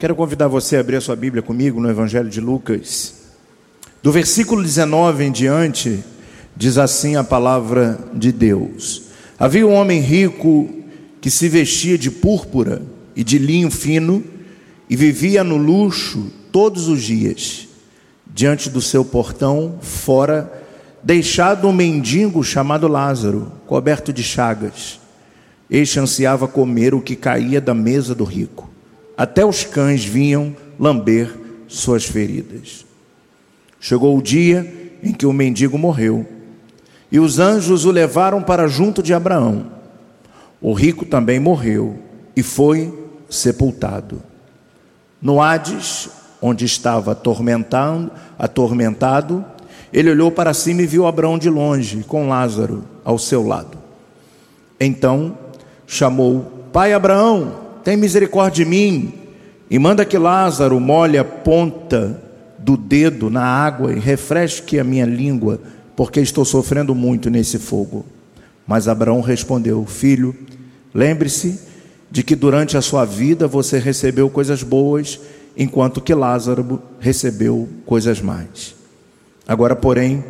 Quero convidar você a abrir a sua Bíblia comigo no Evangelho de Lucas. Do versículo 19 em diante, diz assim a palavra de Deus: Havia um homem rico que se vestia de púrpura e de linho fino e vivia no luxo todos os dias. Diante do seu portão, fora, deixado um mendigo chamado Lázaro, coberto de chagas. Este ansiava comer o que caía da mesa do rico. Até os cães vinham lamber suas feridas. Chegou o dia em que o mendigo morreu, e os anjos o levaram para junto de Abraão. O rico também morreu e foi sepultado. No Hades, onde estava atormentado, atormentado, ele olhou para cima e viu Abraão de longe, com Lázaro ao seu lado. Então chamou: Pai Abraão, tem misericórdia de mim, e manda que Lázaro molhe a ponta do dedo na água e refresque a minha língua, porque estou sofrendo muito nesse fogo. Mas Abraão respondeu: Filho, lembre-se de que durante a sua vida você recebeu coisas boas, enquanto que Lázaro recebeu coisas más. Agora, porém,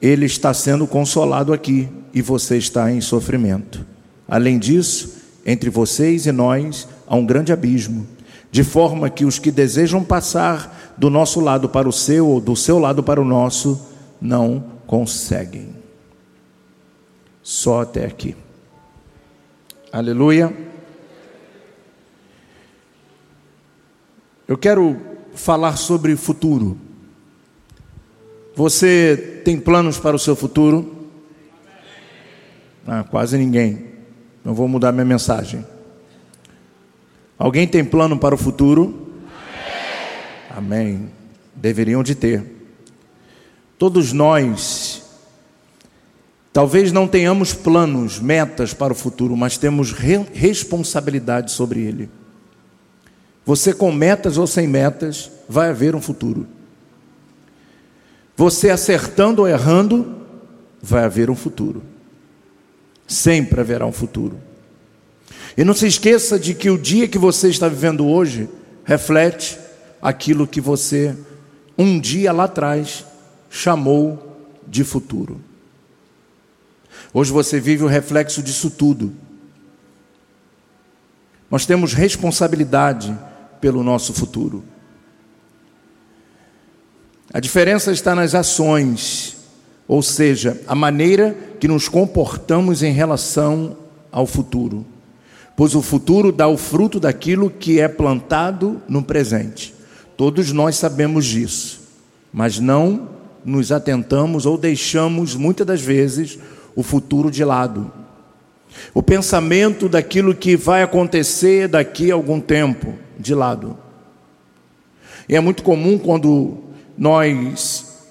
ele está sendo consolado aqui e você está em sofrimento. Além disso, entre vocês e nós há um grande abismo, de forma que os que desejam passar do nosso lado para o seu ou do seu lado para o nosso não conseguem. Só até aqui. Aleluia. Eu quero falar sobre futuro. Você tem planos para o seu futuro? Ah, quase ninguém. Não vou mudar minha mensagem. Alguém tem plano para o futuro? Amém. Amém. Deveriam de ter. Todos nós, talvez não tenhamos planos, metas para o futuro, mas temos re responsabilidade sobre ele. Você com metas ou sem metas, vai haver um futuro. Você acertando ou errando, vai haver um futuro. Sempre haverá um futuro. E não se esqueça de que o dia que você está vivendo hoje reflete aquilo que você um dia lá atrás chamou de futuro. Hoje você vive o reflexo disso tudo. Nós temos responsabilidade pelo nosso futuro. A diferença está nas ações, ou seja, a maneira que nos comportamos em relação ao futuro. Pois o futuro dá o fruto daquilo que é plantado no presente. Todos nós sabemos disso, mas não nos atentamos ou deixamos muitas das vezes o futuro de lado. O pensamento daquilo que vai acontecer daqui a algum tempo de lado. E é muito comum quando nós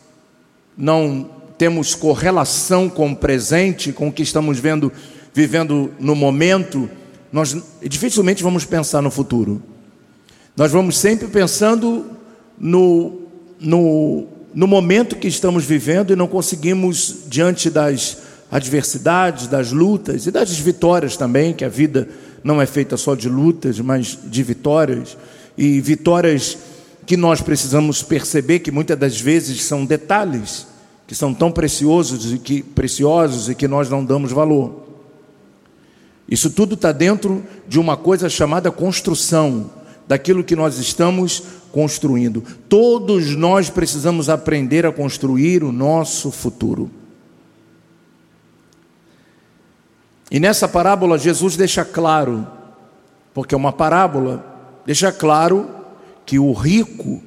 não temos correlação com o presente, com o que estamos vendo, vivendo no momento, nós dificilmente vamos pensar no futuro. Nós vamos sempre pensando no, no, no momento que estamos vivendo e não conseguimos, diante das adversidades, das lutas e das vitórias também, que a vida não é feita só de lutas, mas de vitórias, e vitórias que nós precisamos perceber que muitas das vezes são detalhes que são tão preciosos e que preciosos e que nós não damos valor. Isso tudo está dentro de uma coisa chamada construção, daquilo que nós estamos construindo. Todos nós precisamos aprender a construir o nosso futuro. E nessa parábola, Jesus deixa claro, porque é uma parábola, deixa claro que o rico,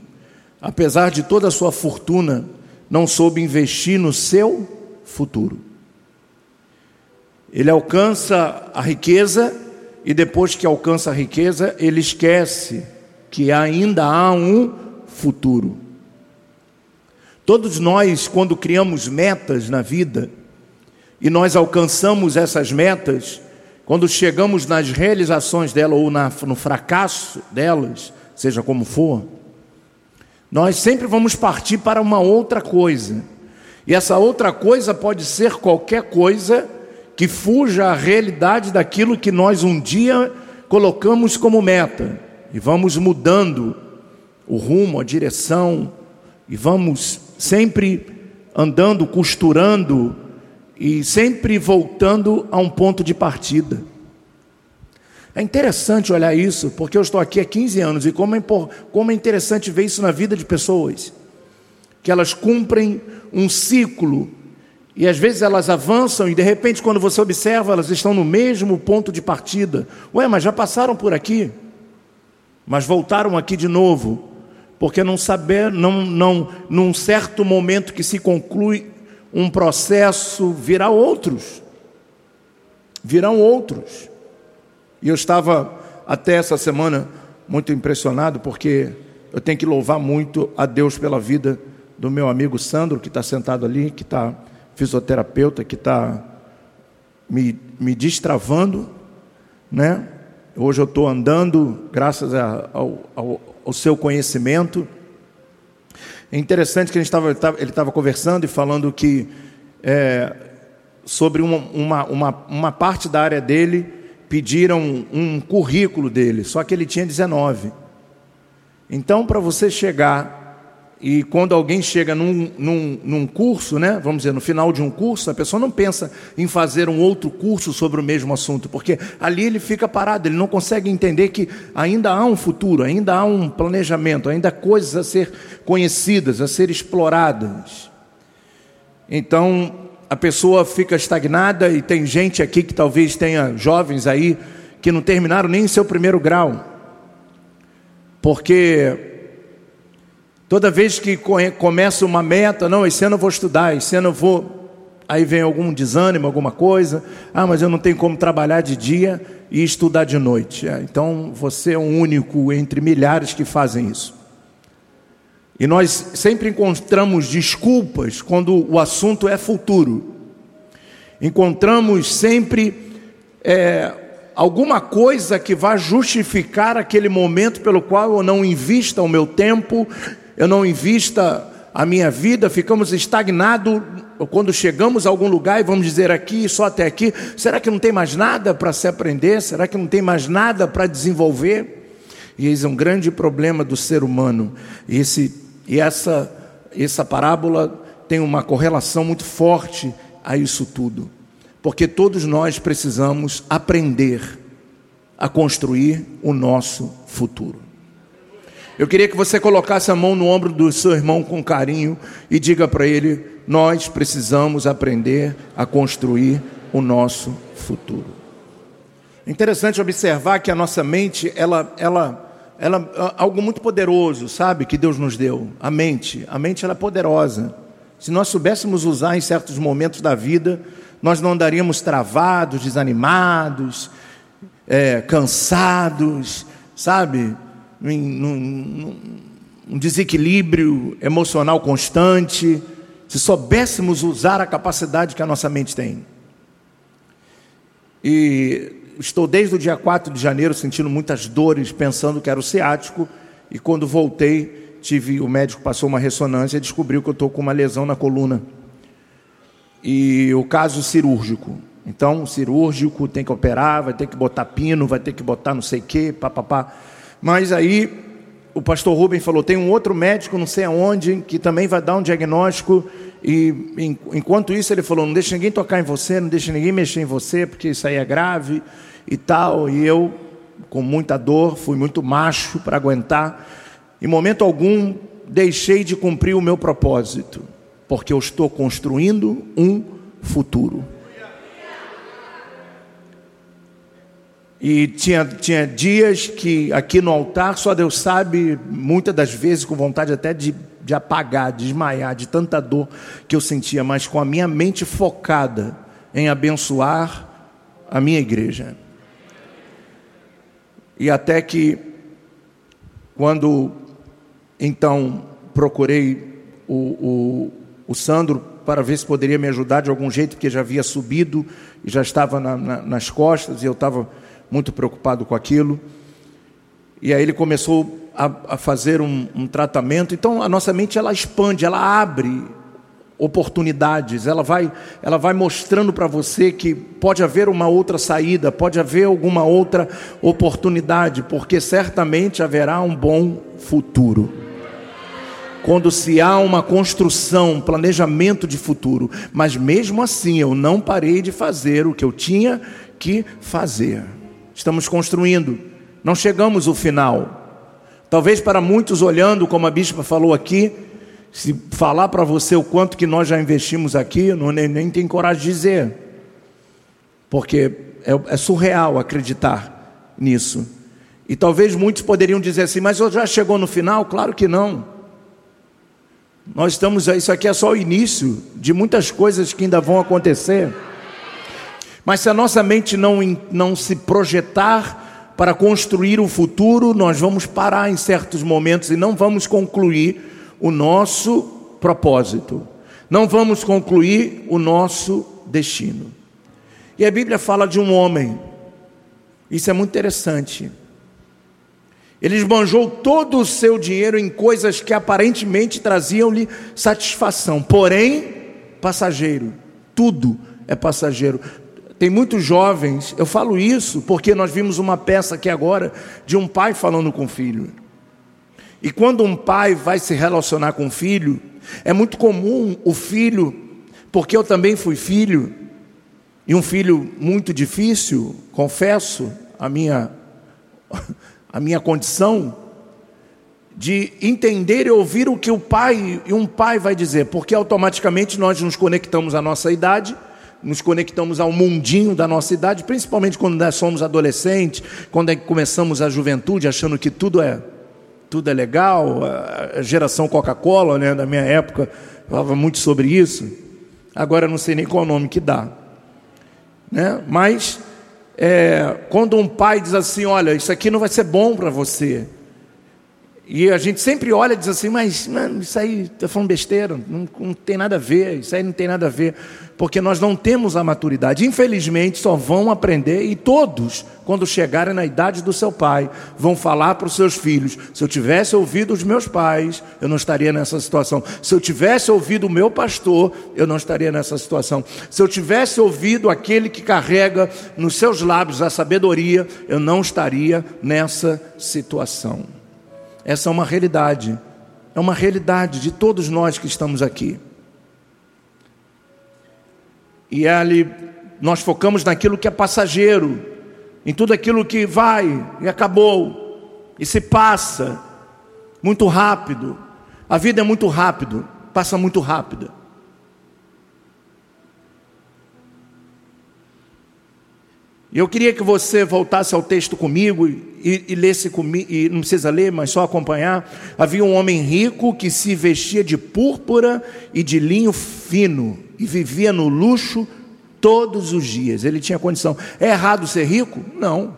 apesar de toda a sua fortuna, não soube investir no seu futuro. Ele alcança a riqueza e depois que alcança a riqueza, ele esquece que ainda há um futuro. Todos nós, quando criamos metas na vida e nós alcançamos essas metas, quando chegamos nas realizações dela ou na, no fracasso delas, seja como for, nós sempre vamos partir para uma outra coisa. E essa outra coisa pode ser qualquer coisa que fuja à realidade daquilo que nós um dia colocamos como meta. e vamos mudando o rumo, a direção, e vamos sempre andando, costurando e sempre voltando a um ponto de partida. É interessante olhar isso, porque eu estou aqui há 15 anos e como é, como é interessante ver isso na vida de pessoas, que elas cumprem um ciclo e às vezes elas avançam e de repente, quando você observa, elas estão no mesmo ponto de partida. Ué, mas já passaram por aqui, mas voltaram aqui de novo, porque não saber, não, não, num certo momento que se conclui um processo, virá outros, virão outros. E eu estava até essa semana muito impressionado, porque eu tenho que louvar muito a Deus pela vida do meu amigo Sandro, que está sentado ali, que está fisioterapeuta, que está me, me destravando, né? Hoje eu estou andando, graças a, ao, ao, ao, seu conhecimento. É interessante que a gente tava, ele estava conversando e falando que é, sobre uma, uma, uma, uma parte da área dele pediram um currículo dele, só que ele tinha 19. Então, para você chegar, e quando alguém chega num, num, num, curso, né, vamos dizer, no final de um curso, a pessoa não pensa em fazer um outro curso sobre o mesmo assunto, porque ali ele fica parado, ele não consegue entender que ainda há um futuro, ainda há um planejamento, ainda há coisas a ser conhecidas, a ser exploradas. Então, a pessoa fica estagnada e tem gente aqui que talvez tenha jovens aí que não terminaram nem seu primeiro grau. Porque toda vez que começa uma meta, não, esse ano eu vou estudar, esse ano eu vou. Aí vem algum desânimo, alguma coisa. Ah, mas eu não tenho como trabalhar de dia e estudar de noite. É, então você é o único entre milhares que fazem isso. E nós sempre encontramos desculpas quando o assunto é futuro. Encontramos sempre é, alguma coisa que vá justificar aquele momento pelo qual eu não invista o meu tempo, eu não invista a minha vida, ficamos estagnados quando chegamos a algum lugar e vamos dizer aqui, só até aqui, será que não tem mais nada para se aprender? Será que não tem mais nada para desenvolver? E é um grande problema do ser humano. E esse e essa, essa parábola tem uma correlação muito forte a isso tudo. Porque todos nós precisamos aprender a construir o nosso futuro. Eu queria que você colocasse a mão no ombro do seu irmão com carinho e diga para ele: nós precisamos aprender a construir o nosso futuro. Interessante observar que a nossa mente, ela, ela ela algo muito poderoso, sabe, que Deus nos deu, a mente. A mente ela é poderosa. Se nós soubéssemos usar em certos momentos da vida, nós não andaríamos travados, desanimados, é, cansados, sabe, num, um desequilíbrio emocional constante. Se soubéssemos usar a capacidade que a nossa mente tem. E estou desde o dia 4 de janeiro sentindo muitas dores, pensando que era o ciático, e quando voltei, tive o médico passou uma ressonância e descobriu que eu estou com uma lesão na coluna. E o caso cirúrgico. Então, cirúrgico tem que operar, vai ter que botar pino, vai ter que botar não sei o quê, papapá. Mas aí o pastor Rubem falou: tem um outro médico, não sei aonde, que também vai dar um diagnóstico. E enquanto isso, ele falou: não deixa ninguém tocar em você, não deixa ninguém mexer em você, porque isso aí é grave e tal. E eu, com muita dor, fui muito macho para aguentar. Em momento algum, deixei de cumprir o meu propósito, porque eu estou construindo um futuro. E tinha, tinha dias que aqui no altar, só Deus sabe, muitas das vezes com vontade até de, de apagar, de desmaiar, de tanta dor que eu sentia, mas com a minha mente focada em abençoar a minha igreja. E até que, quando então procurei o, o, o Sandro para ver se poderia me ajudar de algum jeito, porque já havia subido e já estava na, na, nas costas e eu estava muito preocupado com aquilo. E aí ele começou a, a fazer um, um, tratamento. Então a nossa mente ela expande, ela abre oportunidades, ela vai, ela vai mostrando para você que pode haver uma outra saída, pode haver alguma outra oportunidade, porque certamente haverá um bom futuro. Quando se há uma construção, planejamento de futuro, mas mesmo assim eu não parei de fazer o que eu tinha que fazer. Estamos construindo, não chegamos ao final. Talvez para muitos olhando, como a bispa falou aqui, se falar para você o quanto que nós já investimos aqui, não, nem, nem tenho coragem de dizer. Porque é, é surreal acreditar nisso. E talvez muitos poderiam dizer assim, mas já chegou no final? Claro que não. Nós estamos, isso aqui é só o início de muitas coisas que ainda vão acontecer. Mas se a nossa mente não, não se projetar para construir o futuro, nós vamos parar em certos momentos e não vamos concluir o nosso propósito, não vamos concluir o nosso destino. E a Bíblia fala de um homem, isso é muito interessante. Ele esbanjou todo o seu dinheiro em coisas que aparentemente traziam-lhe satisfação, porém, passageiro, tudo é passageiro. Tem muitos jovens, eu falo isso porque nós vimos uma peça aqui agora de um pai falando com o filho. E quando um pai vai se relacionar com o filho, é muito comum o filho, porque eu também fui filho, e um filho muito difícil, confesso a minha, a minha condição, de entender e ouvir o que o pai e um pai vai dizer, porque automaticamente nós nos conectamos à nossa idade, nos conectamos ao mundinho da nossa idade, principalmente quando nós somos adolescentes, quando é começamos a juventude, achando que tudo é tudo é legal, a geração Coca-Cola, né, da minha época, falava muito sobre isso. Agora não sei nem qual o nome que dá. Né? Mas é, quando um pai diz assim, olha, isso aqui não vai ser bom para você. E a gente sempre olha e diz assim, mas mano, isso aí está falando besteira, não, não, tem nada a ver, isso aí não tem nada a ver, porque nós não temos a maturidade. Infelizmente, só vão aprender, e todos, quando chegarem na idade do seu pai, vão falar para os seus filhos: se eu tivesse ouvido os meus pais, eu não estaria nessa situação. Se eu tivesse ouvido o meu pastor, eu não estaria nessa situação. Se eu tivesse ouvido aquele que carrega nos seus lábios a sabedoria, eu não estaria nessa situação. Essa é uma realidade, é uma realidade de todos nós que estamos aqui. E ali nós focamos naquilo que é passageiro, em tudo aquilo que vai e acabou, e se passa muito rápido. A vida é muito rápido, passa muito rápido. Eu queria que você voltasse ao texto comigo e, e lesse comigo, e não precisa ler, mas só acompanhar. Havia um homem rico que se vestia de púrpura e de linho fino e vivia no luxo todos os dias. Ele tinha condição. É errado ser rico? Não.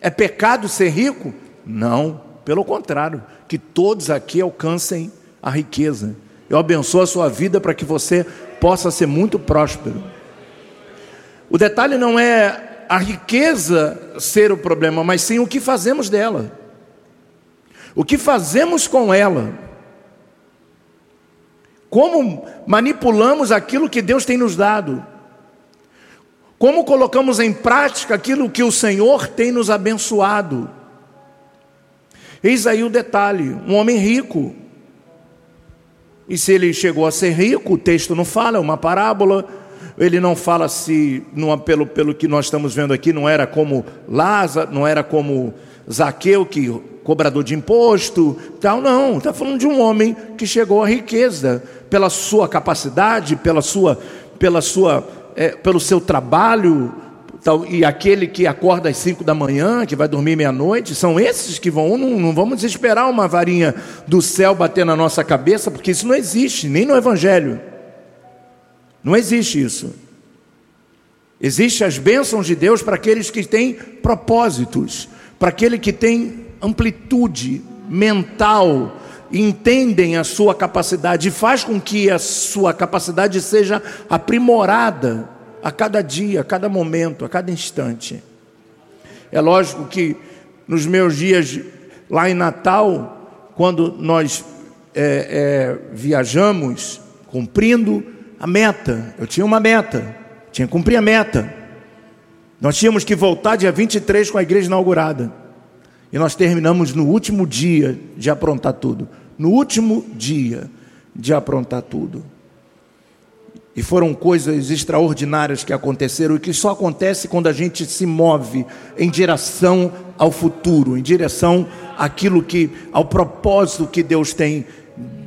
É pecado ser rico? Não. Pelo contrário, que todos aqui alcancem a riqueza. Eu abençoo a sua vida para que você possa ser muito próspero. O detalhe não é a riqueza ser o problema, mas sim o que fazemos dela. O que fazemos com ela. Como manipulamos aquilo que Deus tem nos dado. Como colocamos em prática aquilo que o Senhor tem nos abençoado. Eis aí o detalhe: um homem rico. E se ele chegou a ser rico, o texto não fala, é uma parábola ele não fala se, pelo, pelo que nós estamos vendo aqui, não era como Lázaro, não era como Zaqueu, que cobrador de imposto, tal, não. Está falando de um homem que chegou à riqueza pela sua capacidade, pela sua, pela sua, é, pelo seu trabalho, tal, e aquele que acorda às cinco da manhã, que vai dormir meia-noite, são esses que vão. Não, não vamos esperar uma varinha do céu bater na nossa cabeça, porque isso não existe, nem no Evangelho. Não existe isso. Existem as bênçãos de Deus para aqueles que têm propósitos, para aquele que tem amplitude mental, entendem a sua capacidade e faz com que a sua capacidade seja aprimorada a cada dia, a cada momento, a cada instante. É lógico que nos meus dias lá em Natal, quando nós é, é, viajamos, cumprindo a meta. Eu tinha uma meta, tinha que cumprir a meta. Nós tínhamos que voltar dia 23 com a igreja inaugurada. E nós terminamos no último dia de aprontar tudo. No último dia de aprontar tudo. E foram coisas extraordinárias que aconteceram e que só acontece quando a gente se move em direção ao futuro, em direção àquilo que, ao propósito que Deus tem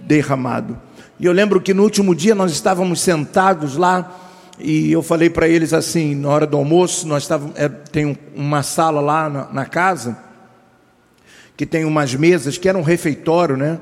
derramado. E eu lembro que no último dia nós estávamos sentados lá e eu falei para eles assim, na hora do almoço, nós estávamos, é, tem uma sala lá na, na casa que tem umas mesas que era um refeitório, né?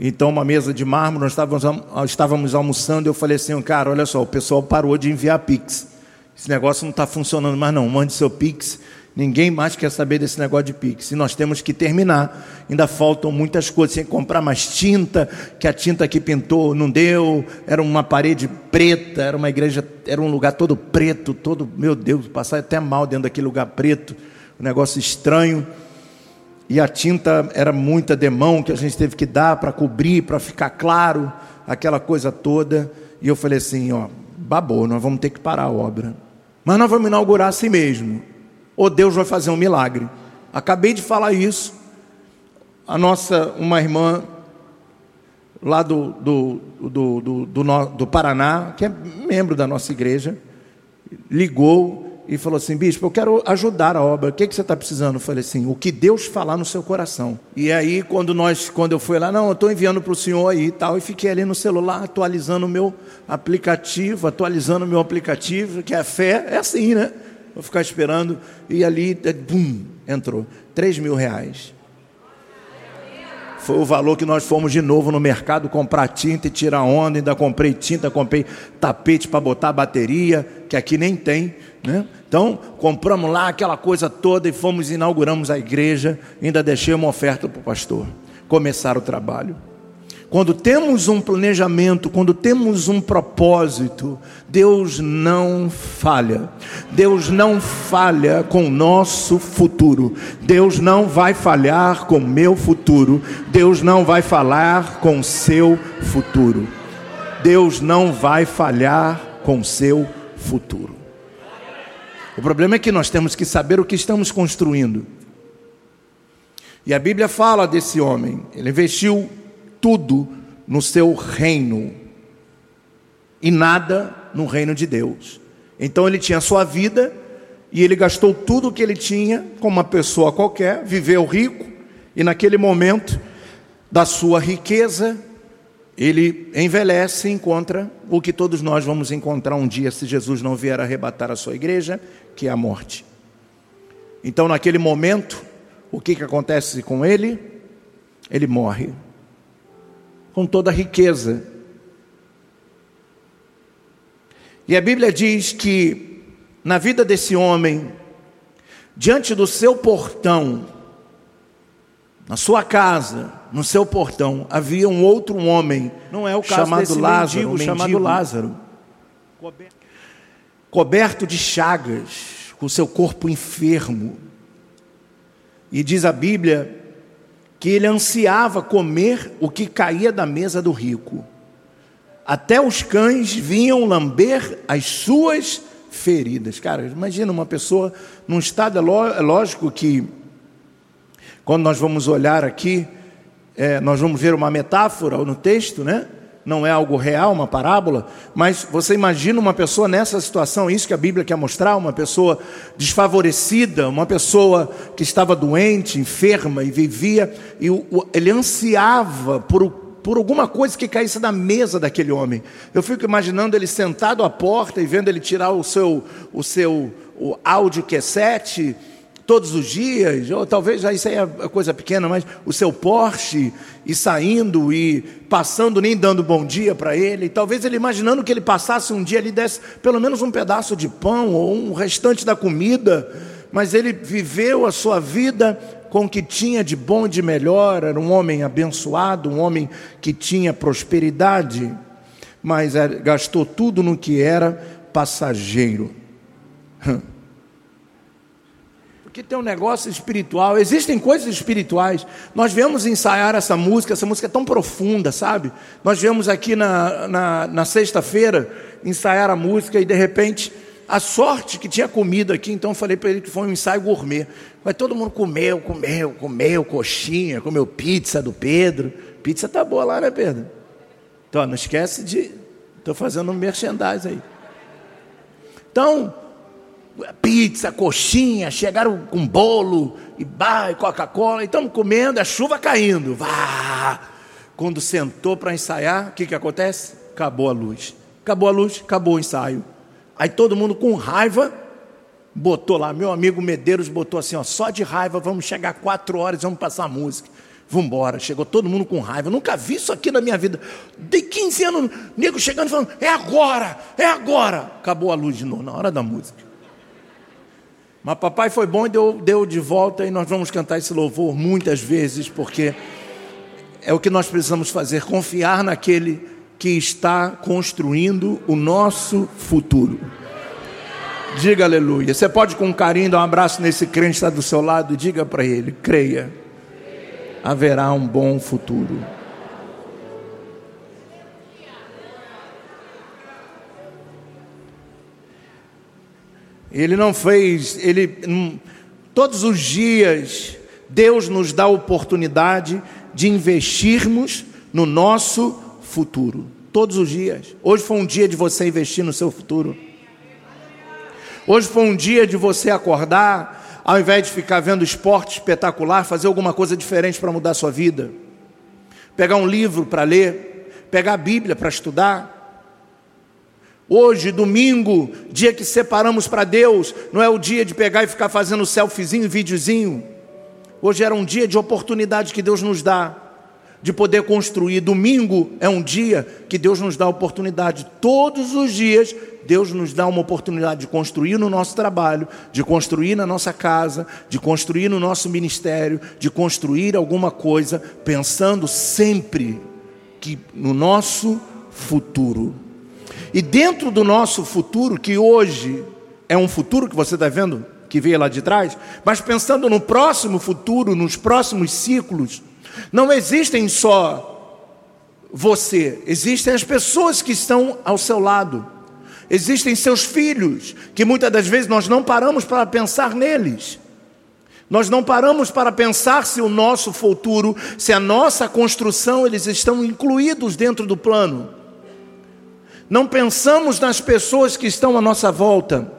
Então, uma mesa de mármore, nós estávamos, estávamos almoçando e eu falei assim, cara, olha só, o pessoal parou de enviar Pix. Esse negócio não está funcionando mais não, mande seu Pix. Ninguém mais quer saber desse negócio de Pix. E nós temos que terminar. Ainda faltam muitas coisas. Tem que comprar mais tinta, que a tinta que pintou não deu. Era uma parede preta, era uma igreja, era um lugar todo preto, todo, meu Deus, passar até mal dentro daquele lugar preto. Um negócio estranho e a tinta era muita demão que a gente teve que dar para cobrir, para ficar claro, aquela coisa toda. E eu falei assim: ó, babou, nós vamos ter que parar a obra. Mas nós vamos inaugurar assim mesmo. Ou Deus vai fazer um milagre. Acabei de falar isso. A nossa, uma irmã lá do, do, do, do, do, do Paraná, que é membro da nossa igreja, ligou e falou assim: Bispo, eu quero ajudar a obra. O que, que você está precisando? Eu falei assim: o que Deus falar no seu coração. E aí, quando nós, quando eu fui lá, não, eu estou enviando para o senhor aí e tal, e fiquei ali no celular atualizando o meu aplicativo, atualizando o meu aplicativo, que é fé, é assim, né? Vou ficar esperando, e ali, bum, entrou. 3 mil reais. Foi o valor que nós fomos de novo no mercado comprar tinta e tirar onda. Ainda comprei tinta, comprei tapete para botar bateria, que aqui nem tem. Né? Então, compramos lá aquela coisa toda e fomos inauguramos a igreja. Ainda deixei uma oferta para o pastor começar o trabalho. Quando temos um planejamento, quando temos um propósito, Deus não falha. Deus não falha com o nosso futuro. Deus não vai falhar com o meu futuro. Deus não vai falhar com o seu futuro. Deus não vai falhar com o seu futuro. O problema é que nós temos que saber o que estamos construindo. E a Bíblia fala desse homem. Ele investiu tudo no seu reino e nada no reino de Deus. Então ele tinha sua vida e ele gastou tudo o que ele tinha como uma pessoa qualquer, viveu rico e naquele momento da sua riqueza ele envelhece e encontra o que todos nós vamos encontrar um dia se Jesus não vier arrebatar a sua igreja, que é a morte. Então, naquele momento, o que, que acontece com ele? Ele morre com toda a riqueza. E a Bíblia diz que na vida desse homem, diante do seu portão, na sua casa, no seu portão, havia um outro homem, não é o caso chamado Lázaro, mendigo, mendigo, chamado Lázaro, coberto de chagas, com seu corpo enfermo. E diz a Bíblia que ele ansiava comer o que caía da mesa do rico. Até os cães vinham lamber as suas feridas. Cara, imagina uma pessoa num estado, é, é lógico que, quando nós vamos olhar aqui, é, nós vamos ver uma metáfora no texto, né? Não é algo real, uma parábola, mas você imagina uma pessoa nessa situação, isso que a Bíblia quer mostrar, uma pessoa desfavorecida, uma pessoa que estava doente, enferma e vivia, e ele ansiava por, por alguma coisa que caísse da mesa daquele homem. Eu fico imaginando ele sentado à porta e vendo ele tirar o seu, o seu o áudio cassete todos os dias, ou talvez já isso aí é coisa pequena, mas o seu Porsche e saindo e passando, nem dando bom dia para ele, talvez ele imaginando que ele passasse um dia ali desse pelo menos um pedaço de pão ou um restante da comida, mas ele viveu a sua vida com o que tinha de bom e de melhor, era um homem abençoado, um homem que tinha prosperidade, mas é, gastou tudo no que era passageiro. Que tem um negócio espiritual. Existem coisas espirituais. Nós viemos ensaiar essa música, essa música é tão profunda, sabe? Nós viemos aqui na, na, na sexta-feira ensaiar a música e de repente a sorte que tinha comida aqui, então eu falei para ele que foi um ensaio gourmet. Mas todo mundo comeu, comeu, comeu coxinha, comeu pizza do Pedro. Pizza tá boa lá, né, Pedro? Então, não esquece de. Estou fazendo um aí. Então, pizza, coxinha, chegaram com bolo e bar, Coca-Cola, e estamos comendo, a chuva caindo. Vá! Quando sentou para ensaiar, o que, que acontece? Acabou a luz. Acabou a luz, acabou o ensaio. Aí todo mundo com raiva botou lá, meu amigo Medeiros botou assim, ó, só de raiva, vamos chegar quatro horas, vamos passar música. Vamos embora. Chegou todo mundo com raiva. Nunca vi isso aqui na minha vida. Dei 15 anos, nego chegando e falando: é agora, é agora. Acabou a luz de novo, na hora da música. Mas papai foi bom e deu, deu de volta, e nós vamos cantar esse louvor muitas vezes, porque é o que nós precisamos fazer: confiar naquele que está construindo o nosso futuro. Diga aleluia. Você pode com carinho dar um abraço nesse crente que está do seu lado e diga para ele: creia, haverá um bom futuro. Ele não fez, ele hum, todos os dias Deus nos dá a oportunidade de investirmos no nosso futuro. Todos os dias. Hoje foi um dia de você investir no seu futuro. Hoje foi um dia de você acordar, ao invés de ficar vendo esporte espetacular, fazer alguma coisa diferente para mudar a sua vida. Pegar um livro para ler, pegar a Bíblia para estudar Hoje, domingo, dia que separamos para Deus, não é o dia de pegar e ficar fazendo selfiezinho, videozinho. Hoje era um dia de oportunidade que Deus nos dá de poder construir. Domingo é um dia que Deus nos dá oportunidade. Todos os dias, Deus nos dá uma oportunidade de construir no nosso trabalho, de construir na nossa casa, de construir no nosso ministério, de construir alguma coisa, pensando sempre que no nosso futuro. E dentro do nosso futuro, que hoje é um futuro que você está vendo, que veio lá de trás, mas pensando no próximo futuro, nos próximos ciclos, não existem só você, existem as pessoas que estão ao seu lado, existem seus filhos, que muitas das vezes nós não paramos para pensar neles. Nós não paramos para pensar se o nosso futuro, se a nossa construção, eles estão incluídos dentro do plano. Não pensamos nas pessoas que estão à nossa volta.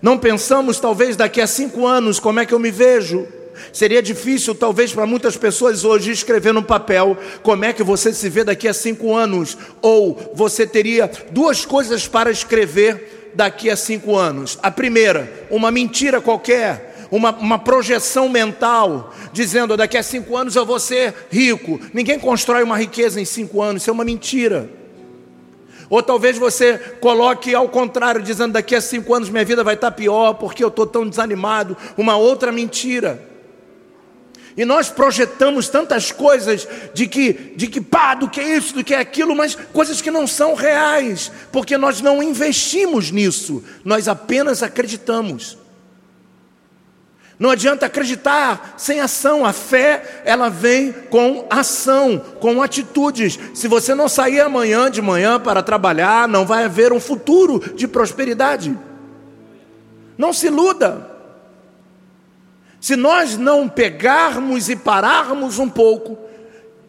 Não pensamos, talvez, daqui a cinco anos, como é que eu me vejo. Seria difícil, talvez, para muitas pessoas hoje escrever no papel como é que você se vê daqui a cinco anos. Ou você teria duas coisas para escrever daqui a cinco anos. A primeira, uma mentira qualquer, uma, uma, projeção mental, dizendo daqui a cinco anos eu vou ser rico. Ninguém constrói uma riqueza em cinco anos, isso é uma mentira. Ou talvez você coloque ao contrário, dizendo daqui a cinco anos minha vida vai estar pior porque eu estou tão desanimado. Uma outra mentira. E nós projetamos tantas coisas de que, de que pá, do que isso, do que aquilo, mas coisas que não são reais, porque nós não investimos nisso, nós apenas acreditamos. Não adianta acreditar sem ação. A fé, ela vem com ação, com atitudes. Se você não sair amanhã de manhã para trabalhar, não vai haver um futuro de prosperidade. Não se iluda. Se nós não pegarmos e pararmos um pouco,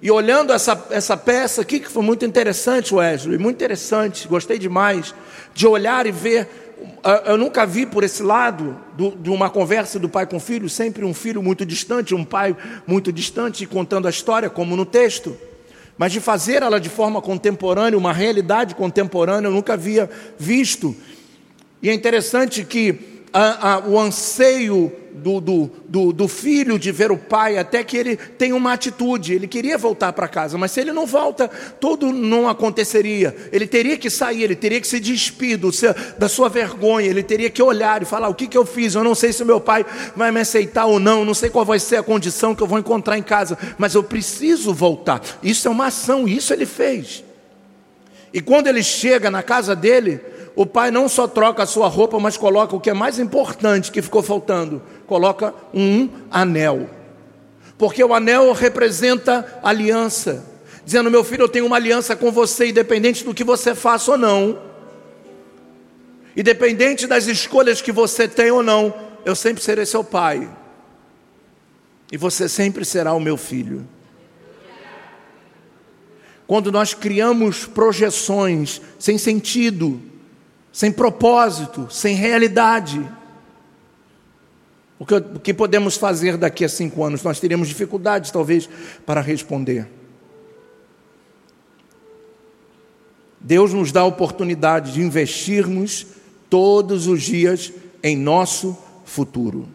e olhando essa, essa peça aqui, que foi muito interessante, Wesley, muito interessante, gostei demais, de olhar e ver eu nunca vi por esse lado do, de uma conversa do pai com o filho, sempre um filho muito distante, um pai muito distante, contando a história, como no texto. Mas de fazer ela de forma contemporânea, uma realidade contemporânea, eu nunca havia visto. E é interessante que a, a, o anseio do, do, do, do, filho de ver o pai, até que ele tem uma atitude. Ele queria voltar para casa, mas se ele não volta, tudo não aconteceria. Ele teria que sair, ele teria que se despir do seu, da sua vergonha, ele teria que olhar e falar: o que, que eu fiz? Eu não sei se meu pai vai me aceitar ou não, não sei qual vai ser a condição que eu vou encontrar em casa, mas eu preciso voltar. Isso é uma ação, isso ele fez. E quando ele chega na casa dele, o pai não só troca a sua roupa, mas coloca o que é mais importante que ficou faltando: coloca um anel. Porque o anel representa aliança, dizendo: meu filho, eu tenho uma aliança com você, independente do que você faça ou não, independente das escolhas que você tem ou não, eu sempre serei seu pai, e você sempre será o meu filho. Quando nós criamos projeções sem sentido, sem propósito, sem realidade. O que, o que podemos fazer daqui a cinco anos? Nós teríamos dificuldades, talvez, para responder. Deus nos dá a oportunidade de investirmos todos os dias em nosso futuro.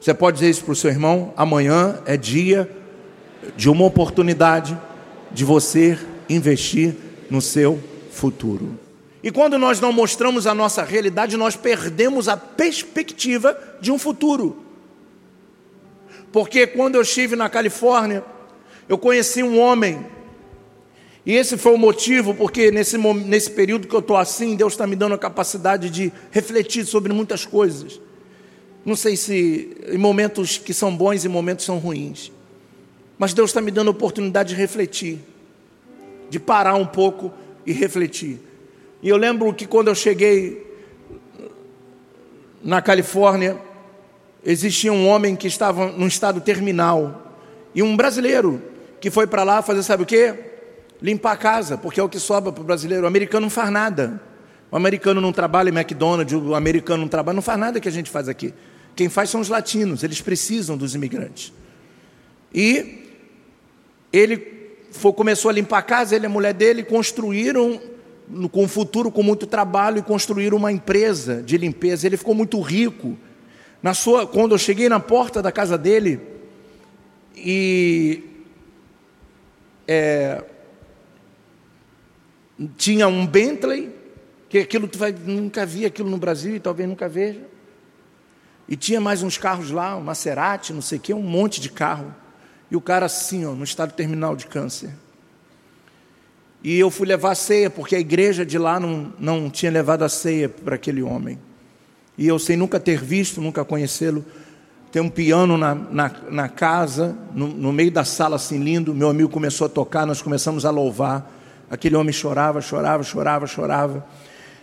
Você pode dizer isso para o seu irmão? Amanhã é dia de uma oportunidade de você investir no seu futuro. E quando nós não mostramos a nossa realidade, nós perdemos a perspectiva de um futuro. Porque quando eu estive na Califórnia, eu conheci um homem, e esse foi o motivo, porque nesse, nesse período que eu estou assim, Deus está me dando a capacidade de refletir sobre muitas coisas. Não sei se em momentos que são bons e momentos são ruins, mas Deus está me dando a oportunidade de refletir, de parar um pouco e refletir. E eu lembro que quando eu cheguei na Califórnia, existia um homem que estava num estado terminal e um brasileiro que foi para lá fazer sabe o quê? Limpar a casa, porque é o que sobra para o brasileiro. O americano não faz nada. O americano não trabalha em McDonald's, o americano não trabalha, não faz nada que a gente faz aqui. Quem faz são os latinos, eles precisam dos imigrantes. E ele foi, começou a limpar a casa, ele e a mulher dele construíram com um futuro com muito trabalho e construir uma empresa de limpeza. Ele ficou muito rico. Na sua, quando eu cheguei na porta da casa dele e é, tinha um Bentley, que aquilo tu vai, nunca vi aquilo no Brasil e talvez nunca veja. E tinha mais uns carros lá, um Maserati, não sei o que, um monte de carro. E o cara assim, ó, no estado terminal de câncer. E eu fui levar a ceia, porque a igreja de lá não, não tinha levado a ceia para aquele homem. E eu, sem nunca ter visto, nunca conhecê-lo, tem um piano na, na, na casa, no, no, meio da sala assim lindo. Meu amigo começou a tocar, nós começamos a louvar. Aquele homem chorava, chorava, chorava, chorava.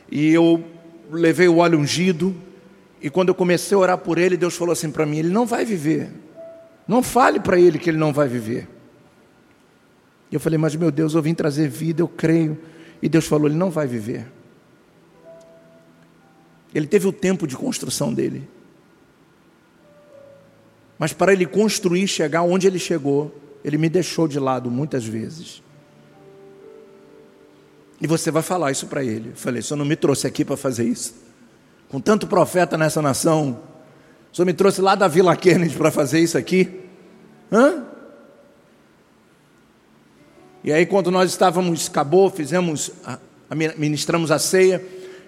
E eu levei o óleo ungido. E quando eu comecei a orar por ele, Deus falou assim para mim: Ele não vai viver. Não fale para ele que ele não vai viver. E eu falei, mas meu Deus, eu vim trazer vida, eu creio. E Deus falou, ele não vai viver. Ele teve o tempo de construção dele. Mas para ele construir, chegar onde ele chegou, ele me deixou de lado muitas vezes. E você vai falar isso para ele. Eu falei, o senhor não me trouxe aqui para fazer isso. Com tanto profeta nessa nação, o senhor me trouxe lá da Vila Kennedy para fazer isso aqui? Hã? E aí, quando nós estávamos, acabou, fizemos, ministramos a ceia,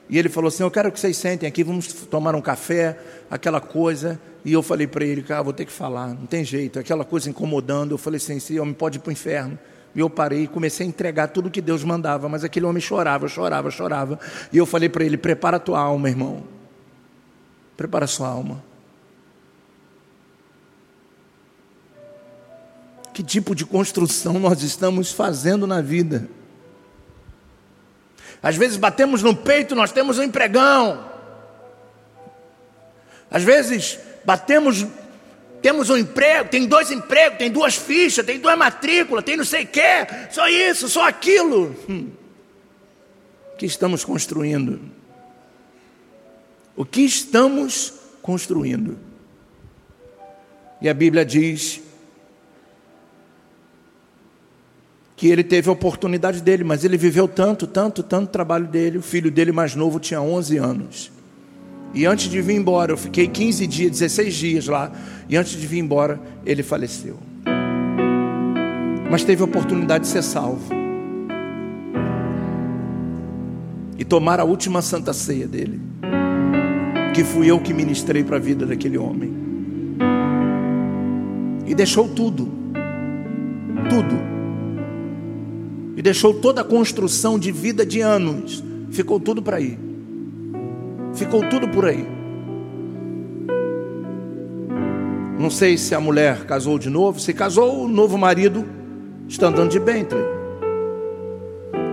e ele falou assim: Eu quero que vocês sentem aqui, vamos tomar um café, aquela coisa. E eu falei para ele: Cara, vou ter que falar, não tem jeito, aquela coisa incomodando. Eu falei assim: Esse homem pode ir para o inferno. E eu parei e comecei a entregar tudo que Deus mandava, mas aquele homem chorava, chorava, chorava. E eu falei para ele: Prepara a tua alma, irmão. Prepara a sua alma. Que tipo de construção nós estamos fazendo na vida. Às vezes batemos no peito, nós temos um empregão. Às vezes batemos, temos um emprego, tem dois empregos, tem duas fichas, tem duas matrículas, tem não sei o quê, só isso, só aquilo. Hum. O que estamos construindo? O que estamos construindo? E a Bíblia diz que ele teve a oportunidade dele, mas ele viveu tanto, tanto, tanto trabalho dele. O filho dele mais novo tinha 11 anos. E antes de vir embora, eu fiquei 15 dias, 16 dias lá. E antes de vir embora, ele faleceu. Mas teve a oportunidade de ser salvo. E tomar a última santa ceia dele. Que fui eu que ministrei para a vida daquele homem. E deixou tudo. Tudo e deixou toda a construção de vida de anos, ficou tudo para ir. ficou tudo por aí. Não sei se a mulher casou de novo. Se casou, o novo marido está andando de Bentley.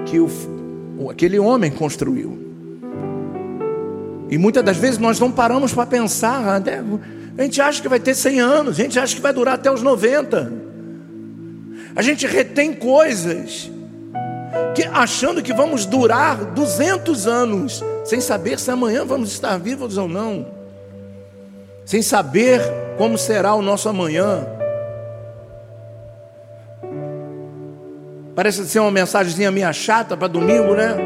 Que o, aquele homem construiu. E muitas das vezes nós não paramos para pensar. Até, a gente acha que vai ter 100 anos, a gente acha que vai durar até os 90. A gente retém coisas que achando que vamos durar 200 anos, sem saber se amanhã vamos estar vivos ou não, sem saber como será o nosso amanhã. Parece ser uma mensagenzinha minha chata para domingo, né?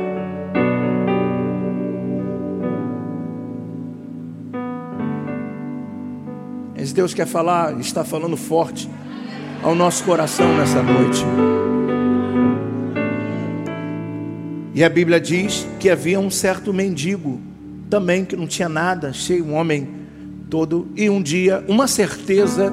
Mas Deus quer falar, está falando forte ao nosso coração nessa noite. E a Bíblia diz que havia um certo mendigo também que não tinha nada, cheio, um homem todo, e um dia, uma certeza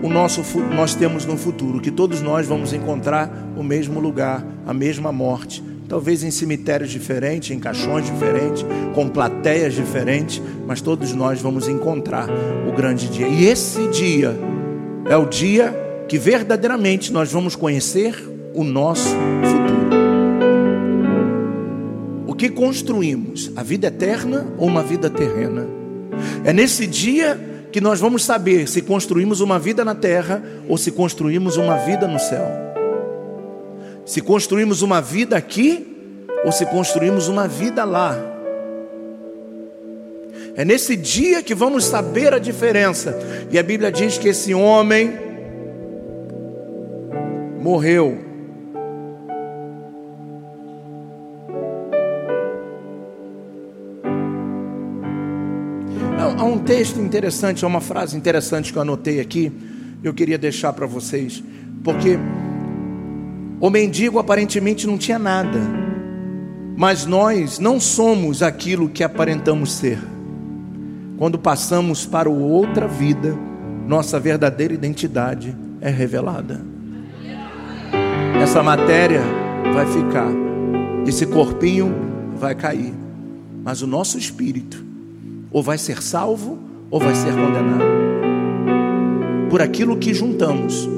o nosso, nós temos no futuro, que todos nós vamos encontrar o mesmo lugar, a mesma morte, talvez em cemitérios diferentes, em caixões diferentes, com plateias diferentes, mas todos nós vamos encontrar o grande dia. E esse dia é o dia que verdadeiramente nós vamos conhecer o nosso futuro que construímos? A vida eterna ou uma vida terrena? É nesse dia que nós vamos saber se construímos uma vida na terra ou se construímos uma vida no céu. Se construímos uma vida aqui ou se construímos uma vida lá. É nesse dia que vamos saber a diferença. E a Bíblia diz que esse homem morreu Há um texto interessante, há uma frase interessante que eu anotei aqui, eu queria deixar para vocês, porque o mendigo aparentemente não tinha nada, mas nós não somos aquilo que aparentamos ser. Quando passamos para outra vida, nossa verdadeira identidade é revelada. Essa matéria vai ficar, esse corpinho vai cair, mas o nosso espírito ou vai ser salvo ou vai ser condenado. Por aquilo que juntamos,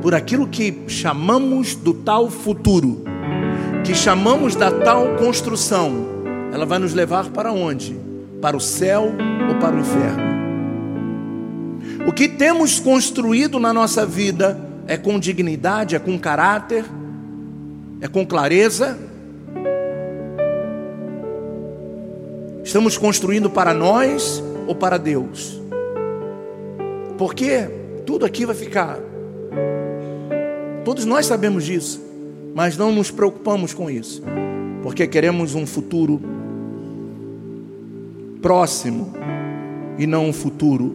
por aquilo que chamamos do tal futuro, que chamamos da tal construção, ela vai nos levar para onde? Para o céu ou para o inferno? O que temos construído na nossa vida é com dignidade, é com caráter, é com clareza, Estamos construindo para nós ou para Deus? Porque tudo aqui vai ficar. Todos nós sabemos disso, mas não nos preocupamos com isso, porque queremos um futuro próximo e não um futuro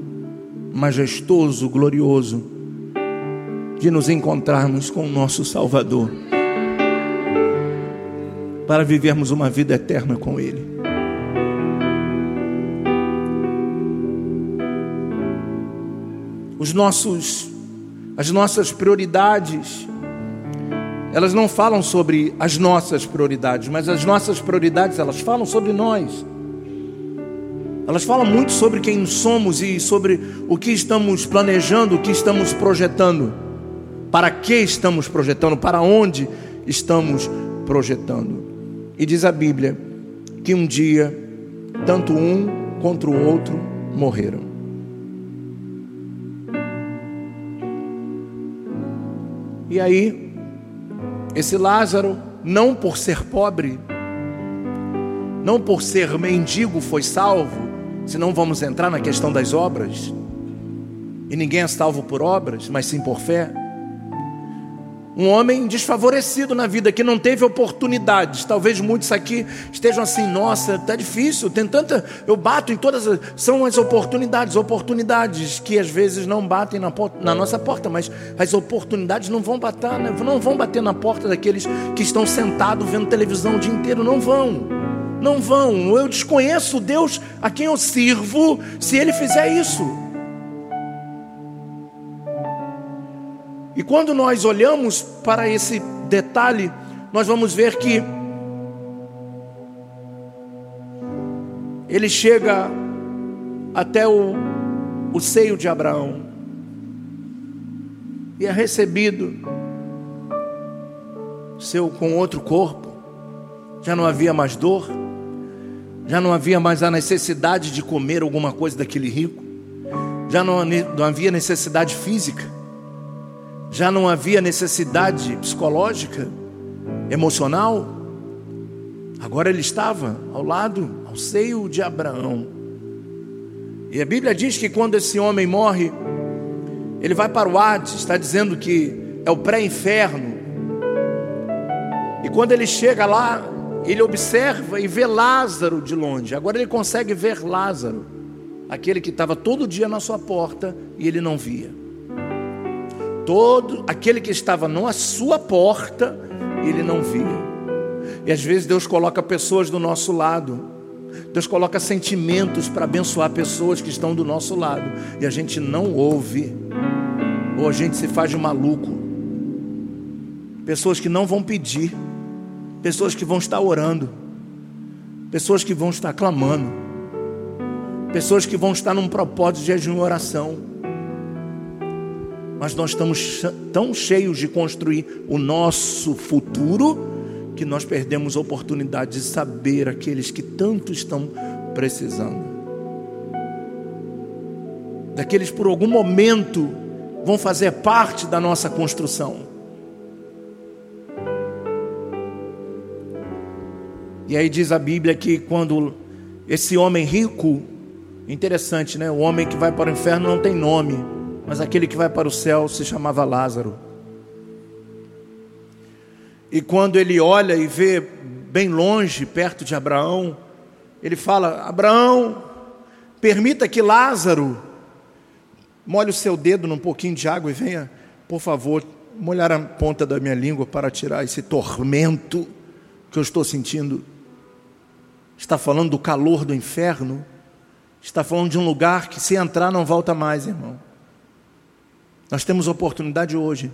majestoso, glorioso, de nos encontrarmos com o nosso Salvador, para vivermos uma vida eterna com Ele. Os nossos, as nossas prioridades, elas não falam sobre as nossas prioridades, mas as nossas prioridades, elas falam sobre nós. Elas falam muito sobre quem somos e sobre o que estamos planejando, o que estamos projetando. Para que estamos projetando, para onde estamos projetando. E diz a Bíblia que um dia, tanto um quanto o outro morreram. E aí, esse Lázaro, não por ser pobre, não por ser mendigo, foi salvo, senão vamos entrar na questão das obras. E ninguém é salvo por obras, mas sim por fé. Um homem desfavorecido na vida, que não teve oportunidades. Talvez muitos aqui estejam assim: nossa, tá difícil, tem tanta. Eu bato em todas. As... São as oportunidades, oportunidades que às vezes não batem na, porta, na nossa porta, mas as oportunidades não vão bater, né? não vão bater na porta daqueles que estão sentados vendo televisão o dia inteiro. Não vão. Não vão. Eu desconheço Deus a quem eu sirvo se ele fizer isso. E quando nós olhamos para esse detalhe, nós vamos ver que ele chega até o, o seio de Abraão e é recebido seu com outro corpo. Já não havia mais dor, já não havia mais a necessidade de comer alguma coisa daquele rico, já não, não havia necessidade física, já não havia necessidade psicológica, emocional. Agora ele estava ao lado, ao seio de Abraão. E a Bíblia diz que quando esse homem morre, ele vai para o Hades, está dizendo que é o pré-inferno. E quando ele chega lá, ele observa e vê Lázaro de longe. Agora ele consegue ver Lázaro, aquele que estava todo dia na sua porta e ele não via. Todo aquele que estava na sua porta, ele não via. E às vezes Deus coloca pessoas do nosso lado. Deus coloca sentimentos para abençoar pessoas que estão do nosso lado e a gente não ouve ou a gente se faz de maluco. Pessoas que não vão pedir, pessoas que vão estar orando, pessoas que vão estar clamando, pessoas que vão estar num propósito de jejum e oração. Mas nós estamos tão cheios de construir o nosso futuro que nós perdemos a oportunidade de saber aqueles que tanto estão precisando. Daqueles por algum momento vão fazer parte da nossa construção. E aí diz a Bíblia que quando esse homem rico, interessante, né? O homem que vai para o inferno não tem nome, mas aquele que vai para o céu se chamava Lázaro. E quando ele olha e vê bem longe, perto de Abraão, ele fala: Abraão, permita que Lázaro Molhe o seu dedo num pouquinho de água e venha, por favor, molhar a ponta da minha língua para tirar esse tormento que eu estou sentindo. Está falando do calor do inferno. Está falando de um lugar que, se entrar, não volta mais, irmão. Nós temos oportunidade hoje.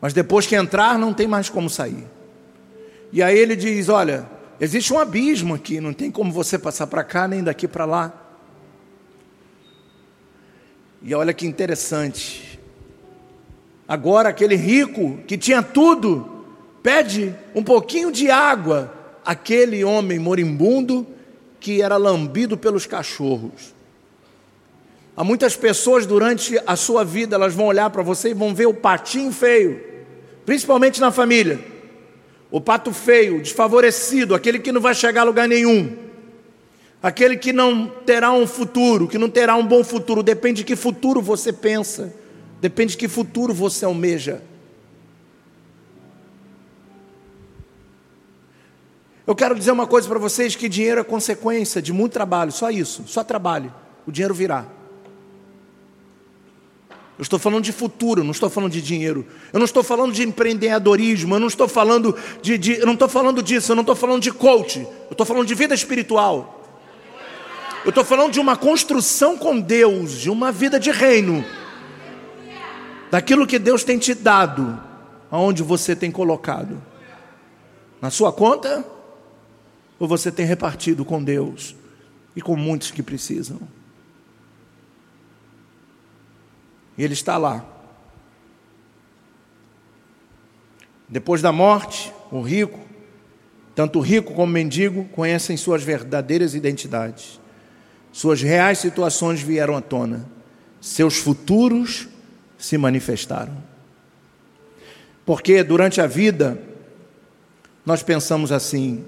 Mas depois que entrar, não tem mais como sair. E aí ele diz: Olha, existe um abismo aqui, não tem como você passar para cá nem daqui para lá. E olha que interessante. Agora, aquele rico que tinha tudo, pede um pouquinho de água àquele homem moribundo que era lambido pelos cachorros. Há muitas pessoas durante a sua vida, elas vão olhar para você e vão ver o patinho feio, principalmente na família. O pato feio, desfavorecido, aquele que não vai chegar a lugar nenhum. Aquele que não terá um futuro, que não terá um bom futuro, depende de que futuro você pensa, depende de que futuro você almeja. Eu quero dizer uma coisa para vocês: que dinheiro é consequência de muito trabalho, só isso, só trabalho, o dinheiro virá. Eu estou falando de futuro, não estou falando de dinheiro. Eu não estou falando de empreendedorismo, eu não estou falando de, de eu não estou falando disso, eu não estou falando de coach, eu estou falando de vida espiritual. Eu estou falando de uma construção com Deus, de uma vida de reino. Daquilo que Deus tem te dado, aonde você tem colocado. Na sua conta? Ou você tem repartido com Deus e com muitos que precisam? E Ele está lá. Depois da morte, o rico, tanto rico como o mendigo, conhecem suas verdadeiras identidades. Suas reais situações vieram à tona, seus futuros se manifestaram. Porque durante a vida, nós pensamos assim,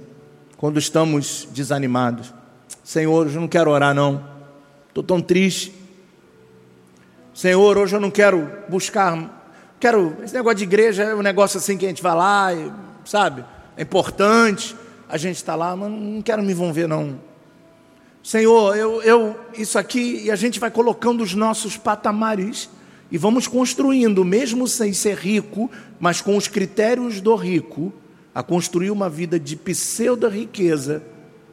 quando estamos desanimados: Senhor, eu não quero orar, não, estou tão triste. Senhor, hoje eu não quero buscar, quero. Esse negócio de igreja é um negócio assim que a gente vai lá, e, sabe? É importante, a gente está lá, mas não quero me envolver, não. Senhor, eu, eu, isso aqui, e a gente vai colocando os nossos patamares e vamos construindo, mesmo sem ser rico, mas com os critérios do rico, a construir uma vida de pseudo-riqueza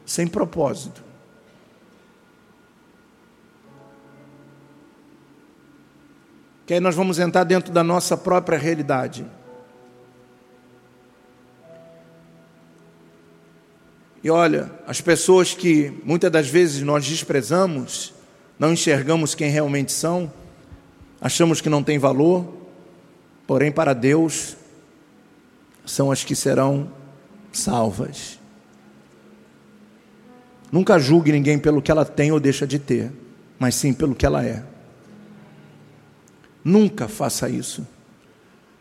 sem propósito. Que aí nós vamos entrar dentro da nossa própria realidade. E olha, as pessoas que muitas das vezes nós desprezamos, não enxergamos quem realmente são, achamos que não tem valor, porém para Deus são as que serão salvas. Nunca julgue ninguém pelo que ela tem ou deixa de ter, mas sim pelo que ela é. Nunca faça isso,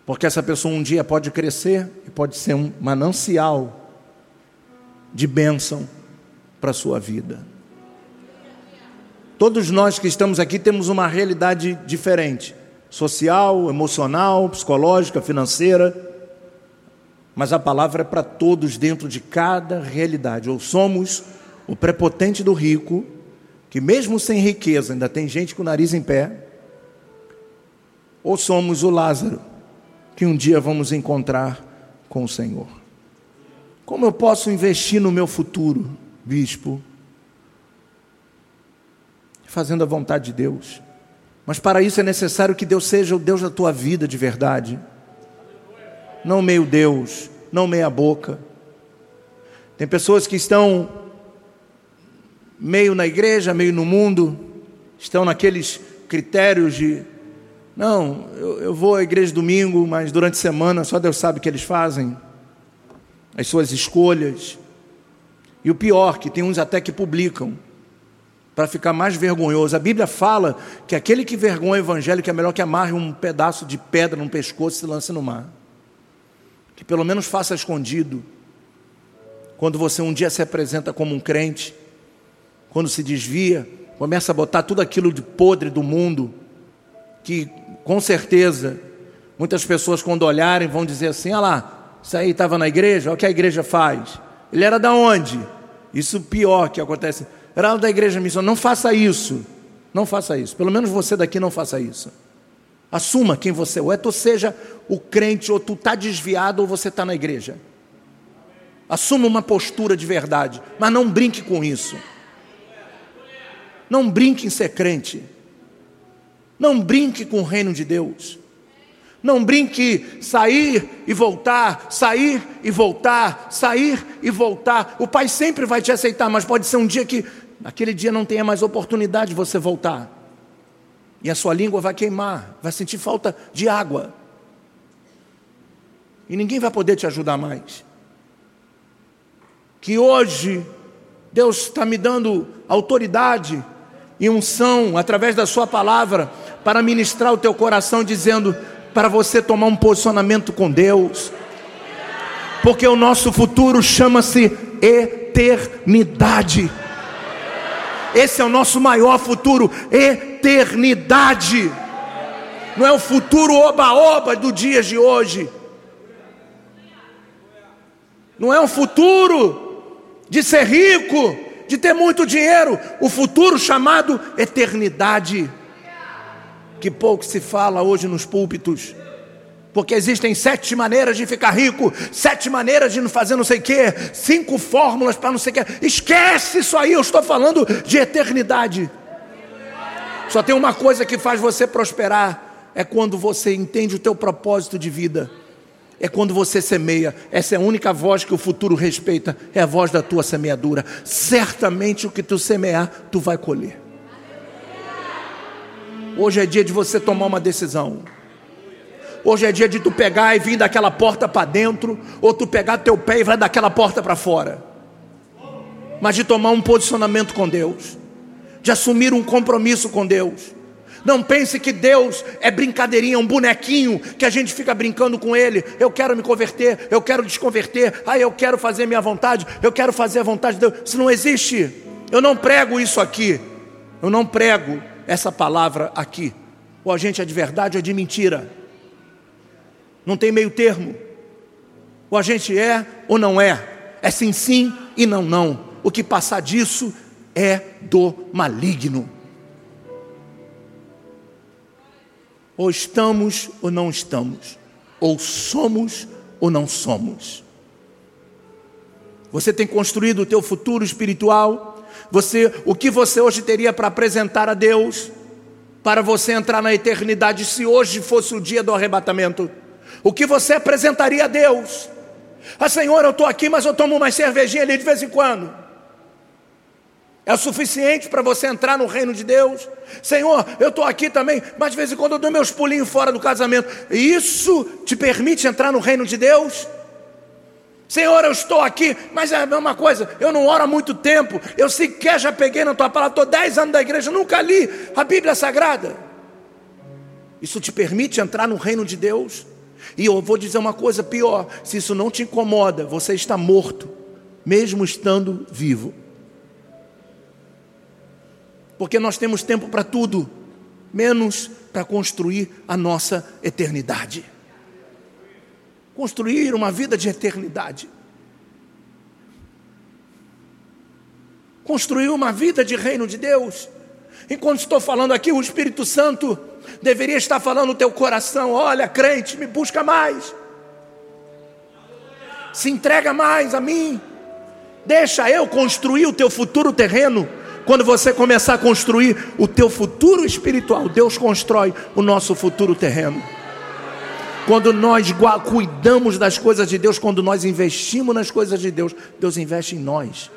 porque essa pessoa um dia pode crescer e pode ser um manancial de bênção para a sua vida. Todos nós que estamos aqui temos uma realidade diferente social, emocional, psicológica, financeira. Mas a palavra é para todos dentro de cada realidade. Ou somos o prepotente do rico, que mesmo sem riqueza ainda tem gente com o nariz em pé, ou somos o Lázaro, que um dia vamos encontrar com o Senhor. Como eu posso investir no meu futuro, bispo? Fazendo a vontade de Deus. Mas para isso é necessário que Deus seja o Deus da tua vida de verdade. Não meio Deus, não meia boca. Tem pessoas que estão meio na igreja, meio no mundo, estão naqueles critérios de não, eu, eu, vou à igreja domingo, mas durante a semana só Deus sabe o que eles fazem, as suas escolhas. E o pior, que tem uns até que publicam para ficar mais vergonhoso. A Bíblia fala que aquele que vergonha o evangelho que é melhor que amarre um pedaço de pedra no pescoço e se lance no mar. Que pelo menos faça escondido. Quando você um dia se apresenta como um crente, quando se desvia, começa a botar tudo aquilo de podre do mundo, que com certeza muitas pessoas quando olharem vão dizer assim: "Ah lá, isso aí estava na igreja, olha o que a igreja faz. Ele era da onde?" Isso pior que acontece Heraldo da igreja missionária, não faça isso. Não faça isso. Pelo menos você daqui não faça isso. Assuma quem você é. Ou é tu seja o crente, ou tu está desviado, ou você está na igreja. Assuma uma postura de verdade, mas não brinque com isso. Não brinque em ser crente. Não brinque com o reino de Deus. Não brinque sair e voltar, sair e voltar, sair e voltar. O Pai sempre vai te aceitar, mas pode ser um dia que naquele dia não tenha mais oportunidade de você voltar. E a sua língua vai queimar, vai sentir falta de água. E ninguém vai poder te ajudar mais. Que hoje Deus está me dando autoridade e unção através da Sua palavra para ministrar o teu coração, dizendo para você tomar um posicionamento com Deus, porque o nosso futuro chama-se eternidade. Esse é o nosso maior futuro, eternidade. Não é o futuro oba-oba do dia de hoje. Não é um futuro de ser rico, de ter muito dinheiro. O futuro chamado eternidade. Que pouco se fala hoje nos púlpitos porque existem sete maneiras de ficar rico, sete maneiras de não fazer não sei o quê, cinco fórmulas para não sei o quê. Esquece isso aí, eu estou falando de eternidade. Só tem uma coisa que faz você prosperar, é quando você entende o teu propósito de vida. É quando você semeia, essa é a única voz que o futuro respeita, é a voz da tua semeadura. Certamente o que tu semear, tu vai colher. Hoje é dia de você tomar uma decisão. Hoje é dia de tu pegar e vir daquela porta para dentro, ou tu pegar teu pé e vai daquela porta para fora. Mas de tomar um posicionamento com Deus, de assumir um compromisso com Deus. Não pense que Deus é brincadeirinha, um bonequinho que a gente fica brincando com Ele. Eu quero me converter, eu quero desconverter, ah, eu quero fazer minha vontade, eu quero fazer a vontade de Deus. Isso não existe. Eu não prego isso aqui. Eu não prego essa palavra aqui. Ou a gente é de verdade ou é de mentira. Não tem meio termo. Ou a gente é ou não é. É sim, sim e não, não. O que passar disso é do maligno. Ou estamos ou não estamos. Ou somos ou não somos. Você tem construído o teu futuro espiritual. Você, o que você hoje teria para apresentar a Deus para você entrar na eternidade se hoje fosse o dia do arrebatamento? O que você apresentaria a Deus? Ah, Senhor, eu estou aqui, mas eu tomo uma cervejinha ali de vez em quando. É suficiente para você entrar no reino de Deus? Senhor, eu estou aqui também, mas de vez em quando eu dou meus pulinhos fora do casamento. Isso te permite entrar no reino de Deus? Senhor, eu estou aqui, mas é a mesma coisa, eu não oro há muito tempo, eu sequer já peguei na tua palavra, estou dez anos da igreja, nunca li a Bíblia Sagrada. Isso te permite entrar no reino de Deus? E eu vou dizer uma coisa pior: se isso não te incomoda, você está morto, mesmo estando vivo. Porque nós temos tempo para tudo, menos para construir a nossa eternidade. Construir uma vida de eternidade. Construir uma vida de reino de Deus. Enquanto estou falando aqui, o Espírito Santo deveria estar falando no teu coração: olha, crente, me busca mais, se entrega mais a mim, deixa eu construir o teu futuro terreno. Quando você começar a construir o teu futuro espiritual, Deus constrói o nosso futuro terreno. Quando nós cuidamos das coisas de Deus, quando nós investimos nas coisas de Deus, Deus investe em nós.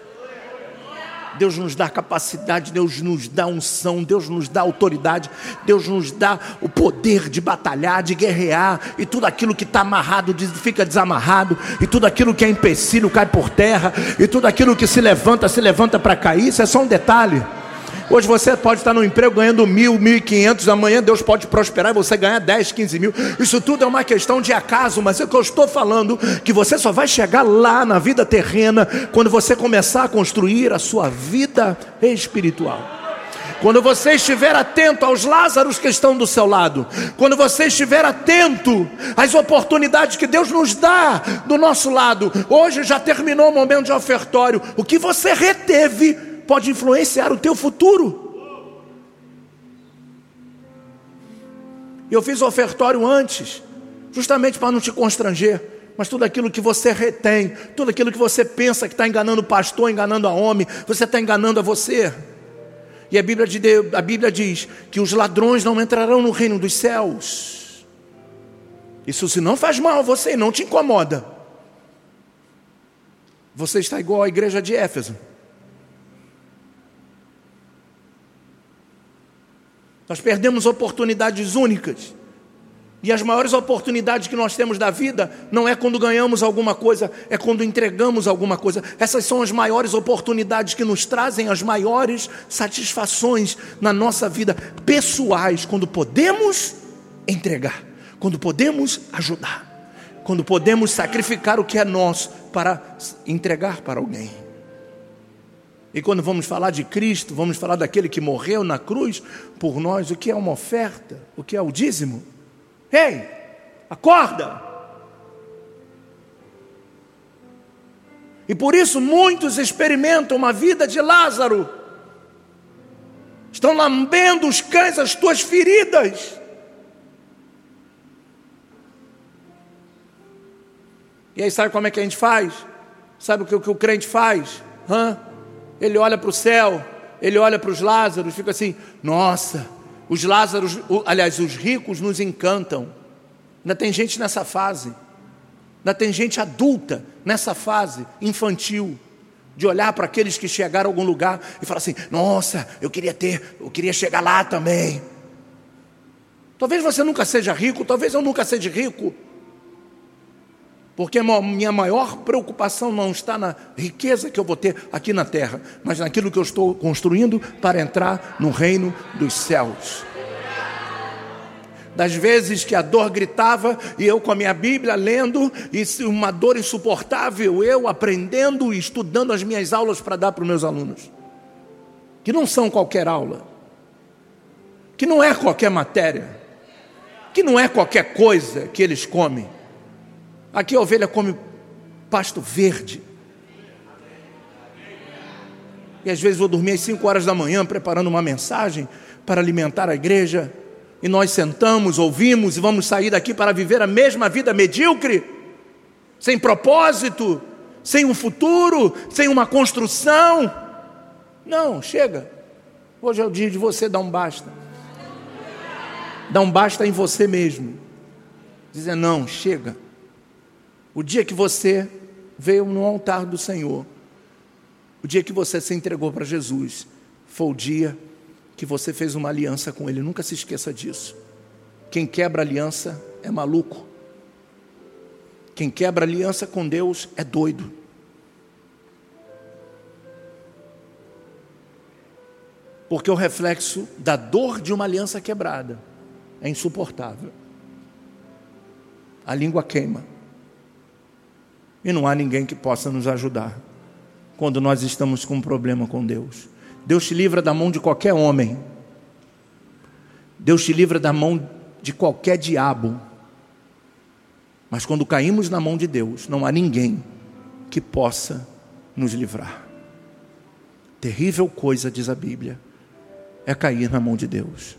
Deus nos dá capacidade, Deus nos dá unção, Deus nos dá autoridade, Deus nos dá o poder de batalhar, de guerrear, e tudo aquilo que está amarrado fica desamarrado, e tudo aquilo que é empecilho cai por terra, e tudo aquilo que se levanta, se levanta para cair. Isso é só um detalhe. Hoje você pode estar no emprego ganhando mil, mil e quinhentos, amanhã Deus pode prosperar e você ganhar dez, quinze mil. Isso tudo é uma questão de acaso, mas é o que eu estou falando, que você só vai chegar lá na vida terrena quando você começar a construir a sua vida espiritual. Quando você estiver atento aos Lázaros que estão do seu lado, quando você estiver atento às oportunidades que Deus nos dá do nosso lado, hoje já terminou o momento de ofertório, o que você reteve pode influenciar o teu futuro. Eu fiz o ofertório antes, justamente para não te constranger. Mas tudo aquilo que você retém, tudo aquilo que você pensa que está enganando o pastor, enganando a homem, você está enganando a você. E a Bíblia, de Deus, a Bíblia diz que os ladrões não entrarão no reino dos céus. Isso se não faz mal a você, não te incomoda. Você está igual à igreja de Éfeso. Nós perdemos oportunidades únicas. E as maiores oportunidades que nós temos da vida não é quando ganhamos alguma coisa, é quando entregamos alguma coisa. Essas são as maiores oportunidades que nos trazem as maiores satisfações na nossa vida pessoais, quando podemos entregar, quando podemos ajudar, quando podemos sacrificar o que é nosso para entregar para alguém. E quando vamos falar de Cristo, vamos falar daquele que morreu na cruz por nós, o que é uma oferta? O que é o dízimo? Ei, acorda! E por isso muitos experimentam uma vida de Lázaro, estão lambendo os cães as tuas feridas. E aí, sabe como é que a gente faz? Sabe o que, o, que o crente faz? Hã? Ele olha para o céu, ele olha para os Lázaros, fica assim: nossa, os Lázaros, aliás, os ricos nos encantam. Ainda tem gente nessa fase, ainda tem gente adulta nessa fase, infantil, de olhar para aqueles que chegaram a algum lugar e falar assim: nossa, eu queria ter, eu queria chegar lá também. Talvez você nunca seja rico, talvez eu nunca seja rico, porque minha maior preocupação não está na riqueza que eu vou ter aqui na terra, mas naquilo que eu estou construindo para entrar no reino dos céus. Das vezes que a dor gritava e eu com a minha Bíblia lendo, e uma dor insuportável, eu aprendendo e estudando as minhas aulas para dar para os meus alunos, que não são qualquer aula, que não é qualquer matéria, que não é qualquer coisa que eles comem Aqui a ovelha come pasto verde. E às vezes vou dormir às 5 horas da manhã preparando uma mensagem para alimentar a igreja. E nós sentamos, ouvimos e vamos sair daqui para viver a mesma vida medíocre, sem propósito, sem um futuro, sem uma construção. Não, chega. Hoje é o dia de você dar um basta. Dar um basta em você mesmo. Dizer, não, chega. O dia que você veio no altar do Senhor, o dia que você se entregou para Jesus, foi o dia que você fez uma aliança com Ele. Nunca se esqueça disso. Quem quebra aliança é maluco. Quem quebra aliança com Deus é doido. Porque o reflexo da dor de uma aliança quebrada é insuportável. A língua queima. E não há ninguém que possa nos ajudar quando nós estamos com um problema com Deus. Deus te livra da mão de qualquer homem. Deus te livra da mão de qualquer diabo. Mas quando caímos na mão de Deus, não há ninguém que possa nos livrar. Terrível coisa, diz a Bíblia, é cair na mão de Deus.